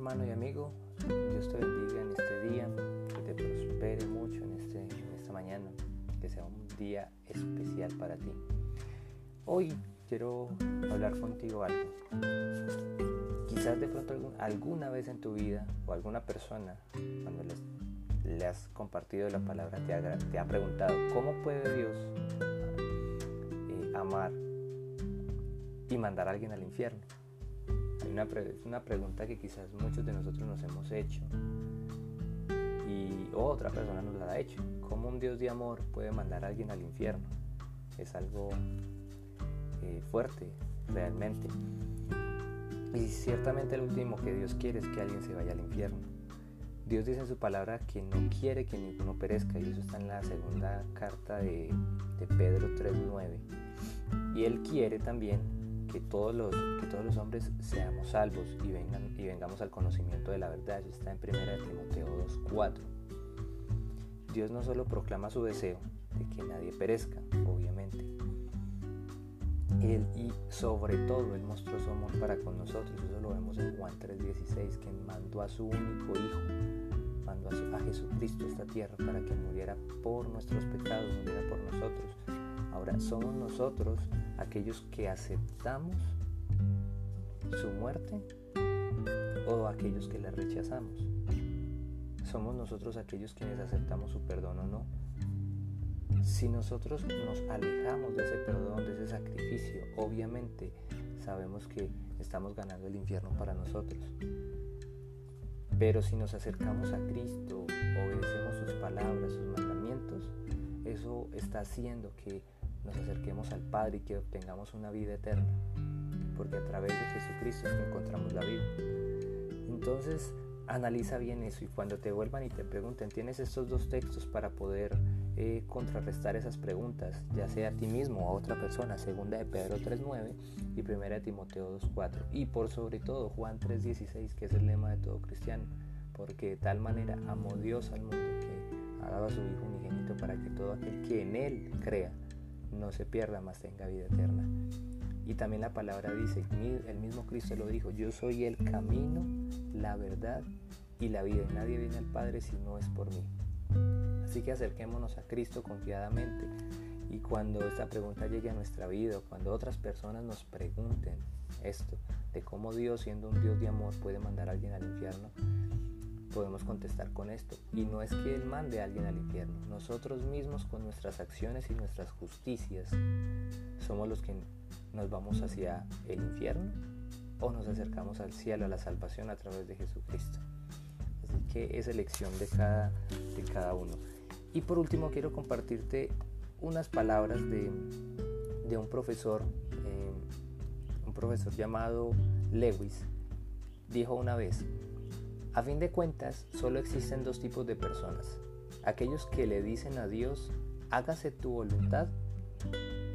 hermano y amigo, Dios te bendiga en este día, que te prospere mucho en, este, esta mañana, que sea un día especial para ti. Hoy quiero hablar contigo algo. Quizás de pronto alguna vez en tu vida o alguna persona, cuando les, le has compartido la palabra, te ha, preguntado, ¿cómo puede Dios eh, amar y mandar a alguien al infierno? Una, es una pregunta que quizás muchos de nosotros nos hemos hecho y otra persona nos la ha hecho. ¿Cómo un Dios de amor puede mandar a alguien al infierno? Es algo eh, fuerte, realmente. Y ciertamente el último que Dios quiere es que alguien se vaya al infierno. Dios dice en su palabra que no quiere que ninguno perezca y eso está en la segunda carta de, de Pedro 3.9. Y Él quiere también que todos, los, que todos los hombres seamos salvos y, vengan, y vengamos al conocimiento de la verdad. Eso está en 1 Timoteo 2.4. Dios no solo proclama su deseo de que nadie perezca, obviamente, él y sobre todo Él mostró su amor para con nosotros. Eso lo vemos en Juan 3:16, que mandó a su único Hijo, mandó a, a, Jesucristo a esta tierra para que muriera por nuestros pecados, muriera por nosotros. Ahora, somos nosotros aquellos que aceptamos su muerte o aquellos que la rechazamos. Somos nosotros aquellos quienes aceptamos su perdón o no. Si nosotros nos alejamos de ese perdón, de ese sacrificio, obviamente sabemos que estamos ganando el infierno para nosotros. Pero si nos acercamos a Cristo, obedecemos sus palabras, sus mandamientos, eso está haciendo que nos acerquemos al Padre y que obtengamos una vida eterna. Porque a través de Jesucristo es que encontramos la vida. Entonces, analiza bien eso y cuando te vuelvan y te pregunten, tienes estos dos textos para poder eh, contrarrestar esas preguntas, ya sea a ti mismo o a otra persona, segunda de Pedro 3.9 y primera de Timoteo 2.4 y por sobre todo Juan 3.16 que es el lema de todo cristiano, porque de tal manera amó Dios al mundo que ha dado a su Hijo unigénito para que todo aquel que en Él crea no se pierda, más tenga vida eterna. Y también la palabra dice, el mismo Cristo lo dijo, yo soy el camino, la verdad y la vida. Nadie viene al Padre si no es por mí. Así que acerquémonos a Cristo confiadamente y cuando esta pregunta llegue a nuestra vida, cuando otras personas nos pregunten esto, de cómo Dios, siendo un Dios de amor, puede mandar a alguien al infierno, podemos contestar con esto. Y no es que Él mande a alguien al infierno, nosotros mismos con nuestras acciones y nuestras justicias somos los que nos vamos hacia el infierno o nos acercamos al cielo, a la salvación a través de Jesucristo. Así que es elección de cada, de cada uno. Y por último quiero compartirte unas palabras de, de un profesor, eh, un profesor llamado Lewis. Dijo una vez, a fin de cuentas solo existen dos tipos de personas. Aquellos que le dicen a Dios, hágase tu voluntad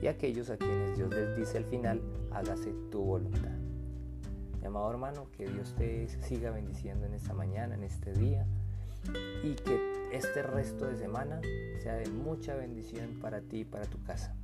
y aquellos a quienes Dios les dice al final, hágase tu voluntad. Mi amado hermano, que Dios te siga bendiciendo en esta mañana, en este día, y que este resto de semana sea de mucha bendición para ti y para tu casa.